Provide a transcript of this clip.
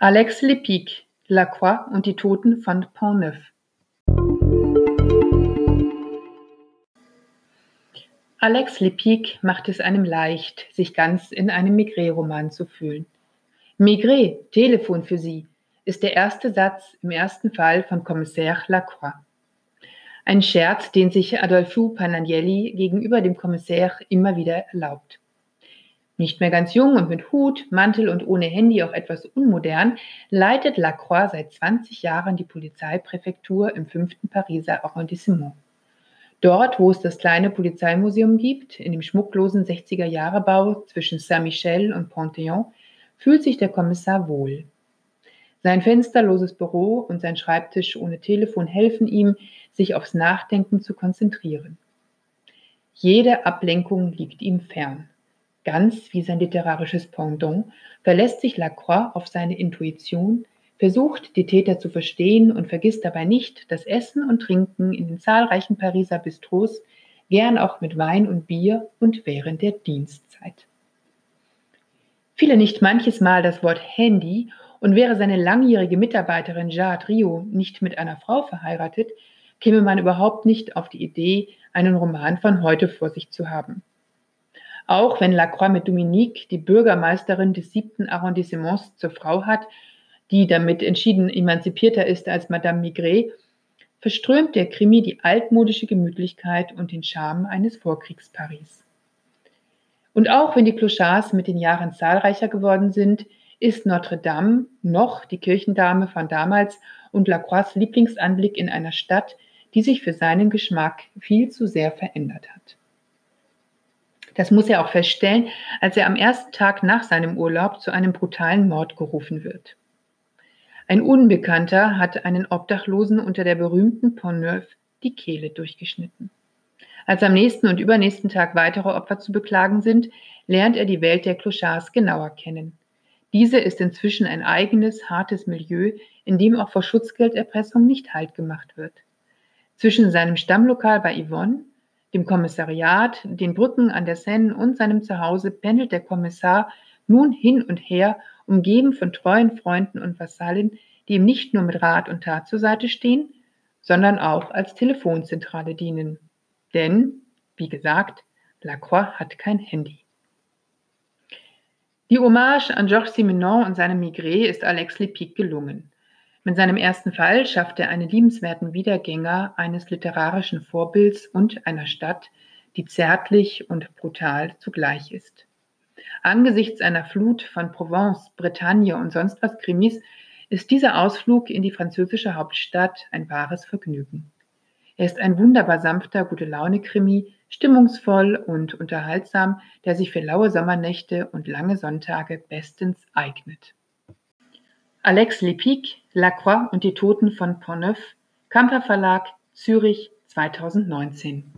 Alex Lepic, Lacroix und die Toten von Pont-Neuf. Alex Lepic macht es einem leicht, sich ganz in einem Migré-Roman zu fühlen. Migré, Telefon für Sie, ist der erste Satz im ersten Fall von Kommissär Lacroix. Ein Scherz, den sich Adolfo Panagnelli gegenüber dem Kommissär immer wieder erlaubt. Nicht mehr ganz jung und mit Hut, Mantel und ohne Handy auch etwas unmodern, leitet Lacroix seit 20 Jahren die Polizeipräfektur im fünften Pariser Arrondissement. Dort, wo es das kleine Polizeimuseum gibt, in dem schmucklosen 60er-Jahre-Bau zwischen Saint-Michel und Panthéon, fühlt sich der Kommissar wohl. Sein fensterloses Büro und sein Schreibtisch ohne Telefon helfen ihm, sich aufs Nachdenken zu konzentrieren. Jede Ablenkung liegt ihm fern. Ganz wie sein literarisches Pendant verlässt sich Lacroix auf seine Intuition, versucht die Täter zu verstehen und vergisst dabei nicht, das Essen und Trinken in den zahlreichen Pariser Bistros, gern auch mit Wein und Bier und während der Dienstzeit. Viele nicht manches Mal das Wort Handy und wäre seine langjährige Mitarbeiterin Jade Rio nicht mit einer Frau verheiratet, käme man überhaupt nicht auf die Idee, einen Roman von heute vor sich zu haben. Auch wenn Lacroix mit Dominique, die Bürgermeisterin des siebten Arrondissements, zur Frau hat, die damit entschieden emanzipierter ist als Madame Migré, verströmt der Krimi die altmodische Gemütlichkeit und den Charme eines Vorkriegsparis. Und auch wenn die Clochards mit den Jahren zahlreicher geworden sind, ist Notre Dame noch die Kirchendame von damals und Lacroix Lieblingsanblick in einer Stadt, die sich für seinen Geschmack viel zu sehr verändert hat. Das muss er auch feststellen, als er am ersten Tag nach seinem Urlaub zu einem brutalen Mord gerufen wird. Ein Unbekannter hat einen Obdachlosen unter der berühmten Pont Neuf die Kehle durchgeschnitten. Als am nächsten und übernächsten Tag weitere Opfer zu beklagen sind, lernt er die Welt der Clochards genauer kennen. Diese ist inzwischen ein eigenes, hartes Milieu, in dem auch vor Schutzgelderpressung nicht Halt gemacht wird. Zwischen seinem Stammlokal bei Yvonne, dem Kommissariat, den Brücken an der Seine und seinem Zuhause pendelt der Kommissar nun hin und her, umgeben von treuen Freunden und Vasallen, die ihm nicht nur mit Rat und Tat zur Seite stehen, sondern auch als Telefonzentrale dienen. Denn, wie gesagt, Lacroix hat kein Handy. Die Hommage an Georges Simenon und seinem Migré ist Alex Lepic gelungen. Mit seinem ersten Fall schafft er einen liebenswerten Wiedergänger eines literarischen Vorbilds und einer Stadt, die zärtlich und brutal zugleich ist. Angesichts einer Flut von Provence, Bretagne und sonst was Krimis ist dieser Ausflug in die französische Hauptstadt ein wahres Vergnügen. Er ist ein wunderbar sanfter, gute Laune-Krimi, stimmungsvoll und unterhaltsam, der sich für laue Sommernächte und lange Sonntage bestens eignet. Alex Lepic, Lacroix und die Toten von Portneuf, Kamper Verlag, Zürich 2019.